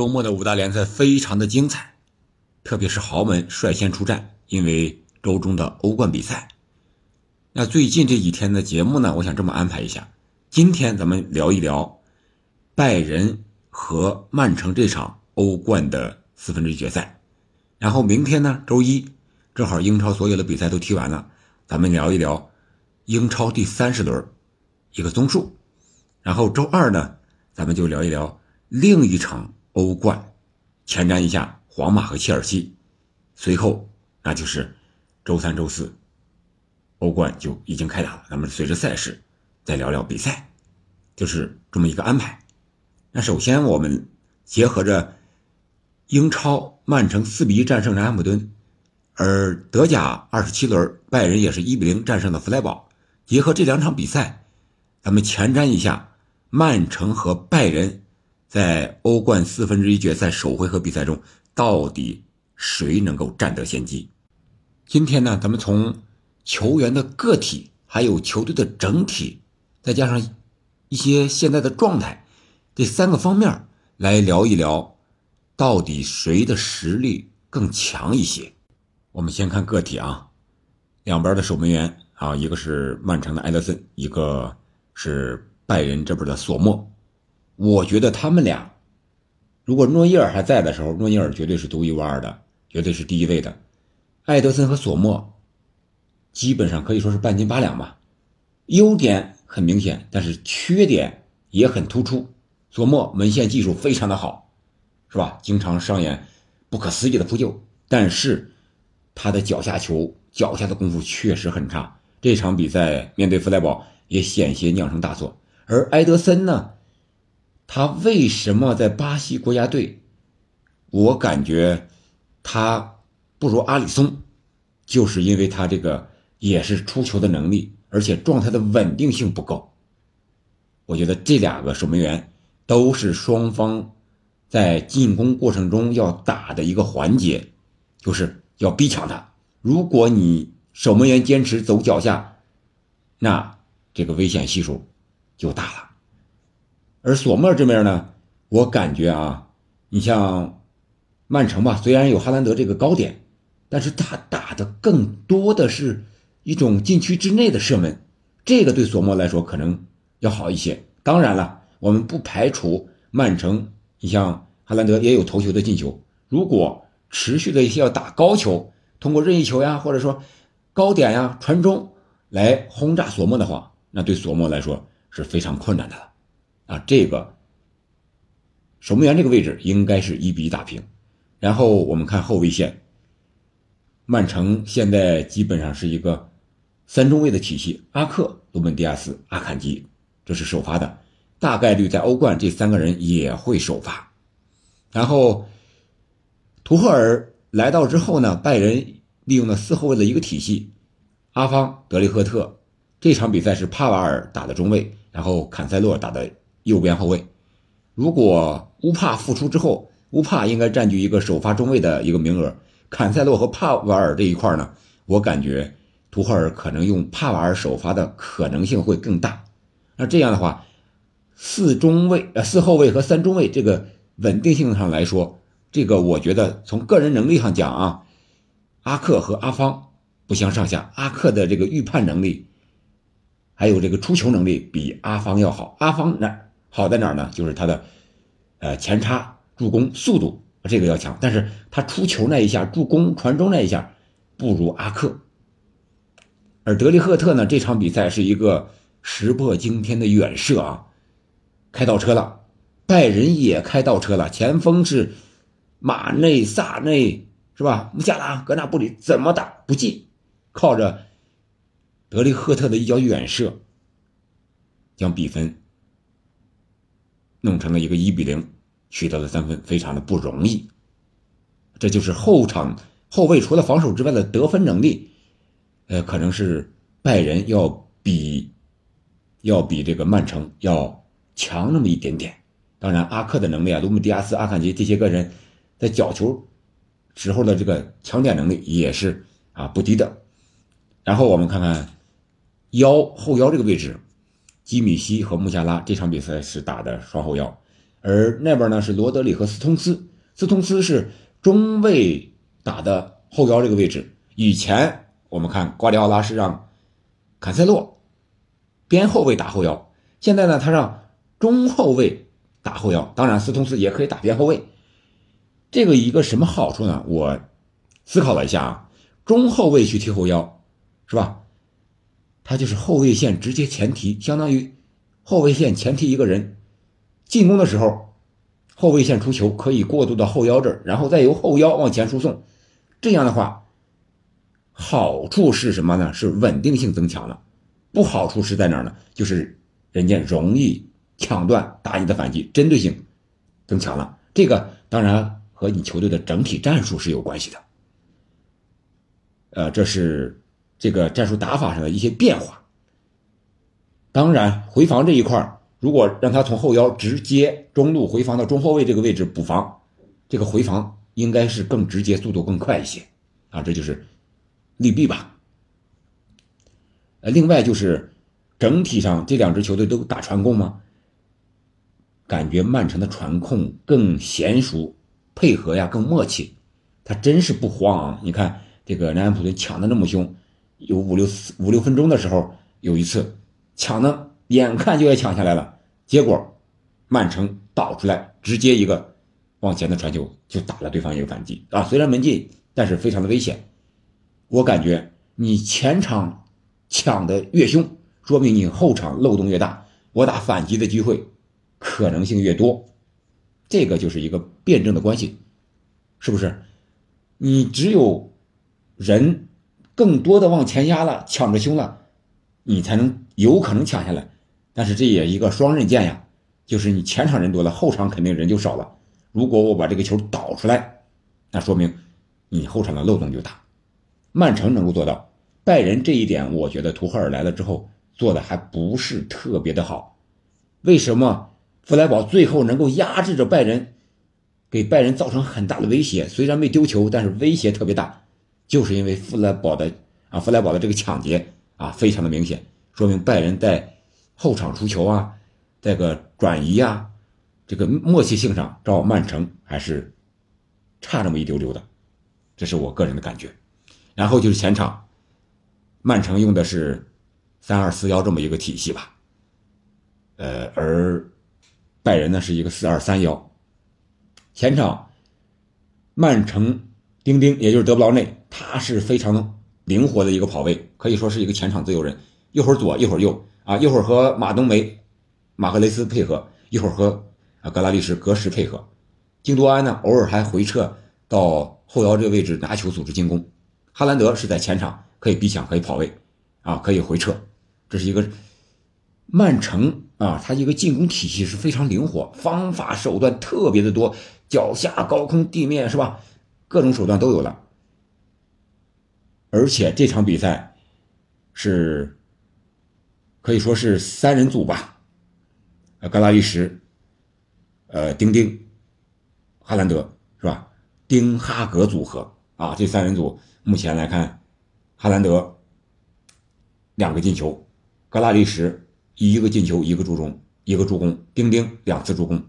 周末的五大联赛非常的精彩，特别是豪门率先出战，因为周中的欧冠比赛。那最近这几天的节目呢，我想这么安排一下：今天咱们聊一聊拜仁和曼城这场欧冠的四分之一决赛，然后明天呢，周一正好英超所有的比赛都踢完了，咱们聊一聊英超第三十轮一个综述，然后周二呢，咱们就聊一聊另一场。欧冠，前瞻一下皇马和切尔西，随后那就是周三、周四，欧冠就已经开打了。咱们随着赛事再聊聊比赛，就是这么一个安排。那首先我们结合着英超曼城四比一战胜南安普敦，而德甲二十七轮拜仁也是一比零战胜了弗莱堡，结合这两场比赛，咱们前瞻一下曼城和拜仁。在欧冠四分之一决赛首回合比赛中，到底谁能够占得先机？今天呢，咱们从球员的个体，还有球队的整体，再加上一些现在的状态，这三个方面来聊一聊，到底谁的实力更强一些？我们先看个体啊，两边的守门员啊，一个是曼城的埃德森，一个是拜仁这边的索莫。我觉得他们俩，如果诺伊尔还在的时候，诺伊尔绝对是独一无二的，绝对是第一位的。艾德森和索莫，基本上可以说是半斤八两吧。优点很明显，但是缺点也很突出。索莫门线技术非常的好，是吧？经常上演不可思议的扑救，但是他的脚下球、脚下的功夫确实很差。这场比赛面对弗莱堡也险些酿成大错。而埃德森呢？他为什么在巴西国家队？我感觉他不如阿里松，就是因为他这个也是出球的能力，而且状态的稳定性不够。我觉得这两个守门员都是双方在进攻过程中要打的一个环节，就是要逼抢他。如果你守门员坚持走脚下，那这个危险系数就大了。而索莫这边呢，我感觉啊，你像曼城吧，虽然有哈兰德这个高点，但是他打的更多的是一种禁区之内的射门，这个对索莫来说可能要好一些。当然了，我们不排除曼城，你像哈兰德也有头球的进球。如果持续的一些要打高球，通过任意球呀，或者说高点呀、传中来轰炸索莫的话，那对索莫来说是非常困难的了。啊，这个守门员这个位置应该是一比一打平，然后我们看后卫线，曼城现在基本上是一个三中卫的体系，阿克、鲁本迪亚斯、阿坎吉，这是首发的，大概率在欧冠这三个人也会首发。然后图赫尔来到之后呢，拜仁利用了四后卫的一个体系，阿方、德里赫特，这场比赛是帕瓦尔打的中卫，然后坎塞洛打的。右边后卫，如果乌帕复出之后，乌帕应该占据一个首发中卫的一个名额。坎塞洛和帕瓦尔这一块呢，我感觉图赫尔可能用帕瓦尔首发的可能性会更大。那这样的话，四中卫呃四后卫和三中卫这个稳定性上来说，这个我觉得从个人能力上讲啊，阿克和阿方不相上下。阿克的这个预判能力，还有这个出球能力比阿方要好。阿方那。好在哪儿呢？就是他的，呃，前插助攻速度这个要强，但是他出球那一下、助攻传中那一下不如阿克。而德里赫特呢，这场比赛是一个石破惊天的远射啊，开倒车了，拜仁也开倒车了，前锋是马内、萨内是吧？穆加拉、格纳布里怎么打不进？靠着德里赫特的一脚远射，将比分。弄成了一个一比零，取得了三分，非常的不容易。这就是后场后卫除了防守之外的得分能力，呃，可能是拜仁要比要比这个曼城要强那么一点点。当然，阿克的能力啊，卢姆迪亚斯、阿坎吉这些个人在角球时候的这个抢点能力也是啊不低的。然后我们看看腰后腰这个位置。基米希和穆加拉这场比赛是打的双后腰，而那边呢是罗德里和斯通斯，斯通斯是中卫打的后腰这个位置。以前我们看瓜迪奥拉是让坎塞洛边后卫打后腰，现在呢他让中后卫打后腰，当然斯通斯也可以打边后卫。这个一个什么好处呢？我思考了一下啊，中后卫去踢后腰，是吧？他就是后卫线直接前提，相当于后卫线前提一个人进攻的时候，后卫线出球可以过渡到后腰这儿，然后再由后腰往前输送。这样的话，好处是什么呢？是稳定性增强了。不好处是在哪儿呢？就是人家容易抢断打你的反击，针对性增强了。这个当然和你球队的整体战术是有关系的。呃，这是这个战术打法上的一些变化。当然，回防这一块如果让他从后腰直接中路回防到中后卫这个位置补防，这个回防应该是更直接，速度更快一些啊，这就是利弊吧。呃，另外就是整体上这两支球队都打传控吗？感觉曼城的传控更娴熟，配合呀更默契，他真是不慌啊！你看。这个南安普顿抢的那么凶，有五六五六分钟的时候，有一次抢的眼看就要抢下来了，结果曼城倒出来，直接一个往前的传球就打了对方一个反击啊！虽然门进，但是非常的危险。我感觉你前场抢的越凶，说明你后场漏洞越大，我打反击的机会可能性越多，这个就是一个辩证的关系，是不是？你只有。人更多的往前压了，抢着凶了，你才能有可能抢下来。但是这也一个双刃剑呀，就是你前场人多了，后场肯定人就少了。如果我把这个球导出来，那说明你后场的漏洞就大。曼城能够做到，拜仁这一点，我觉得图赫尔来了之后做的还不是特别的好。为什么弗莱堡最后能够压制着拜仁，给拜仁造成很大的威胁？虽然没丢球，但是威胁特别大。就是因为弗莱堡的啊，弗莱堡的这个抢劫啊，非常的明显，说明拜仁在后场出球啊，这个转移啊，这个默契性上，照曼城还是差这么一丢丢的，这是我个人的感觉。然后就是前场，曼城用的是三二四幺这么一个体系吧，呃，而拜仁呢是一个四二三幺，前场曼城。丁丁，也就是德布劳内，他是非常灵活的一个跑位，可以说是一个前场自由人，一会儿左，一会儿右，啊，一会儿和马冬梅、马赫雷斯配合，一会儿和啊格拉利什格什配合。京多安呢，偶尔还回撤到后腰这个位置拿球组织进攻。哈兰德是在前场可以逼抢，可以跑位，啊，可以回撤。这是一个曼城啊，他一个进攻体系是非常灵活，方法手段特别的多，脚下、高空、地面，是吧？各种手段都有了，而且这场比赛是可以说是三人组吧，呃，格拉利什，呃，丁丁，哈兰德是吧？丁哈格组合啊，这三人组目前来看，哈兰德两个进球，格拉利什一个进球一个助攻一个助攻，丁丁两次助攻。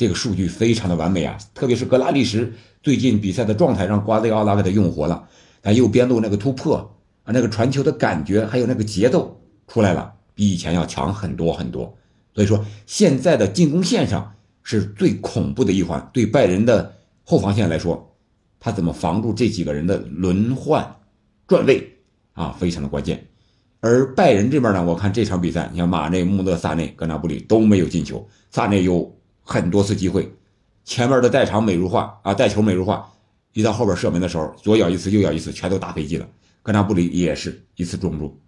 这个数据非常的完美啊，特别是格拉利什最近比赛的状态让瓜迪奥拉给他用活了，他右边路那个突破啊，那个传球的感觉还有那个节奏出来了，比以前要强很多很多。所以说现在的进攻线上是最恐怖的一环，对拜仁的后防线来说，他怎么防住这几个人的轮换转位啊，非常的关键。而拜仁这边呢，我看这场比赛，你像马内、穆勒、萨内、格纳布里都没有进球，萨内有。很多次机会，前面的带场美如画啊，带球美如画，一到后边射门的时候，左咬一次，右咬一次，全都打飞机了。格纳布里也是一次中柱，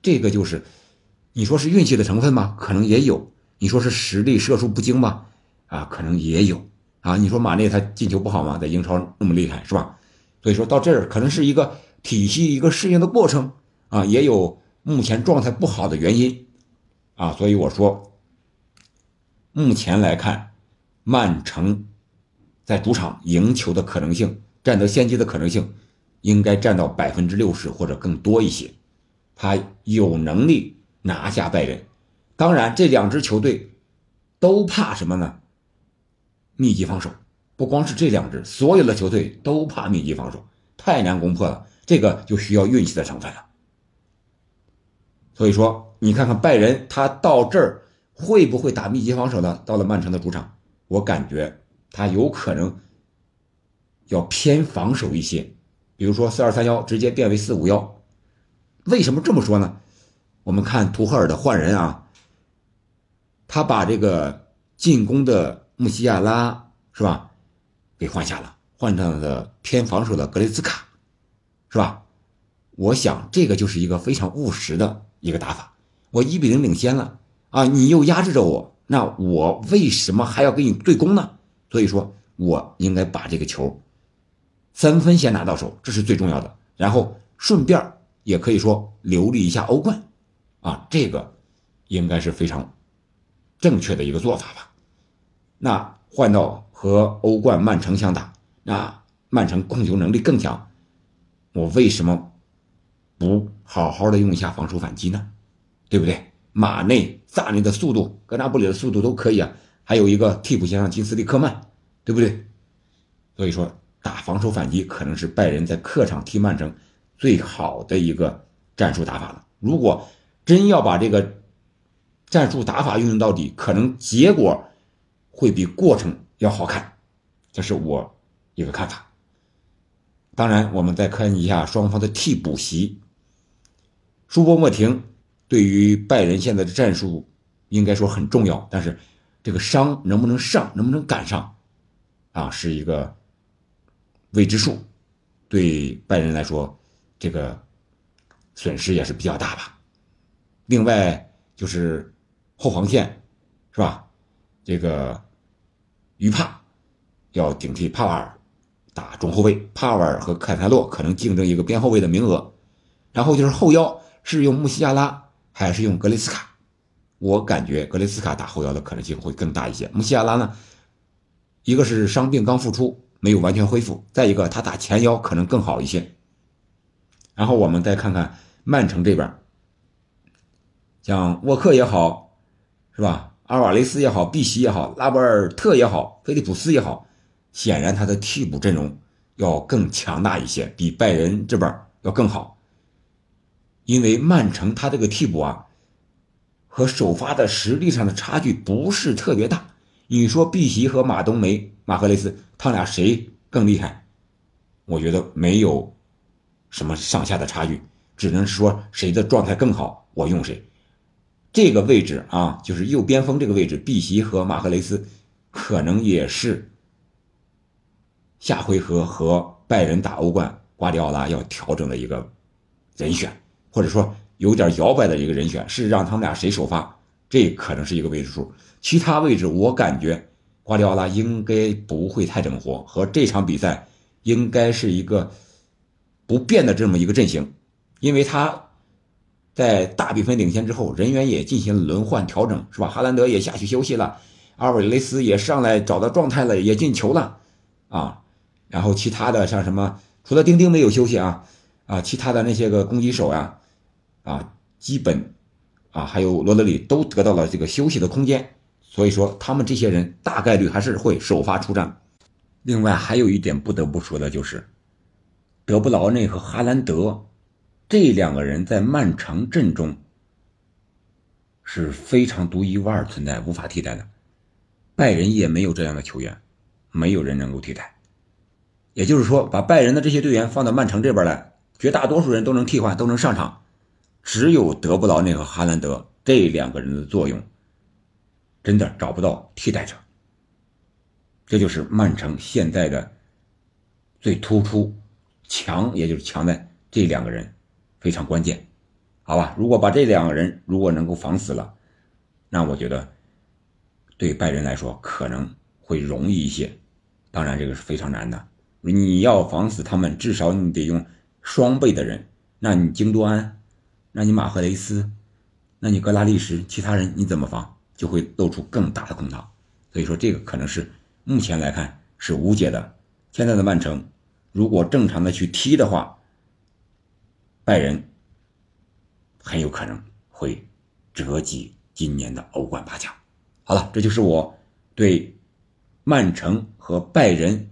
这个就是，你说是运气的成分吗？可能也有。你说是实力射术不精吗？啊，可能也有。啊，你说马内他进球不好吗？在英超那么厉害是吧？所以说到这儿可能是一个体系一个适应的过程啊，也有目前状态不好的原因啊，所以我说。目前来看，曼城在主场赢球的可能性、占得先机的可能性，应该占到百分之六十或者更多一些。他有能力拿下拜仁。当然，这两支球队都怕什么呢？密集防守。不光是这两支，所有的球队都怕密集防守，太难攻破了。这个就需要运气的成分了。所以说，你看看拜仁，他到这儿会不会打密集防守呢？到了曼城的主场，我感觉他有可能要偏防守一些，比如说四二三幺直接变为四五幺。为什么这么说呢？我们看图赫尔的换人啊，他把这个进攻的穆西亚拉是吧？给换下了，换上了偏防守的格雷兹卡，是吧？我想这个就是一个非常务实的一个打法。我一比零领先了啊，你又压制着我，那我为什么还要跟你对攻呢？所以说，我应该把这个球三分先拿到手，这是最重要的。然后顺便也可以说留了一下欧冠，啊，这个应该是非常正确的一个做法吧。那换到。和欧冠曼城相打，那曼城控球能力更强，我为什么不好好的用一下防守反击呢？对不对？马内、萨内的速度，格纳布里的速度都可以啊，还有一个替补先生金斯利克曼，对不对？所以说打防守反击可能是拜仁在客场踢曼城最好的一个战术打法了。如果真要把这个战术打法运用到底，可能结果会比过程。要好看，这是我一个看法。当然，我们再看一下双方的替补席。舒波莫廷对于拜仁现在的战术应该说很重要，但是这个伤能不能上，能不能赶上，啊，是一个未知数。对拜仁来说，这个损失也是比较大吧。另外就是后防线，是吧？这个。于帕要顶替帕瓦尔打中后卫，帕瓦尔和凯泰洛可能竞争一个边后卫的名额。然后就是后腰是用穆西亚拉还是用格雷斯卡？我感觉格雷斯卡打后腰的可能性会更大一些。穆西亚拉呢，一个是伤病刚复出，没有完全恢复；再一个他打前腰可能更好一些。然后我们再看看曼城这边，像沃克也好，是吧？阿尔瓦雷斯也好，碧玺也好，拉波尔特也好，菲利普斯也好，显然他的替补阵容要更强大一些，比拜仁这边要更好。因为曼城他这个替补啊，和首发的实力上的差距不是特别大。你说碧玺和马冬梅、马赫雷斯，他俩谁更厉害？我觉得没有什么上下的差距，只能说谁的状态更好，我用谁。这个位置啊，就是右边锋这个位置，碧玺和马赫雷斯可能也是下回合和拜仁打欧冠，瓜迪奥拉要调整的一个人选，或者说有点摇摆的一个人选，是让他们俩谁首发，这可能是一个未知数。其他位置我感觉瓜迪奥拉应该不会太整活，和这场比赛应该是一个不变的这么一个阵型，因为他。在大比分领先之后，人员也进行轮换调整，是吧？哈兰德也下去休息了，阿尔瓦雷斯也上来找到状态了，也进球了，啊，然后其他的像什么，除了丁丁没有休息啊，啊，其他的那些个攻击手呀，啊，啊基本，啊，还有罗德里都得到了这个休息的空间，所以说他们这些人大概率还是会首发出战。另外还有一点不得不说的就是，德布劳内和哈兰德。这两个人在曼城阵中是非常独一无二存在、无法替代的。拜仁也没有这样的球员，没有人能够替代。也就是说，把拜仁的这些队员放到曼城这边来，绝大多数人都能替换、都能上场，只有德布劳内和哈兰德这两个人的作用，真的找不到替代者。这就是曼城现在的最突出、强，也就是强在这两个人。非常关键，好吧？如果把这两个人如果能够防死了，那我觉得对拜仁来说可能会容易一些。当然，这个是非常难的。你要防死他们，至少你得用双倍的人。那你京多安，那你马赫雷斯，那你格拉利什，其他人你怎么防？就会露出更大的空档。所以说，这个可能是目前来看是无解的。现在的曼城，如果正常的去踢的话，拜仁很有可能会折戟今年的欧冠八强。好了，这就是我对曼城和拜仁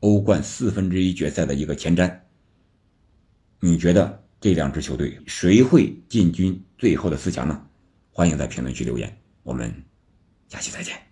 欧冠四分之一决赛的一个前瞻。你觉得这两支球队谁会进军最后的四强呢？欢迎在评论区留言，我们下期再见。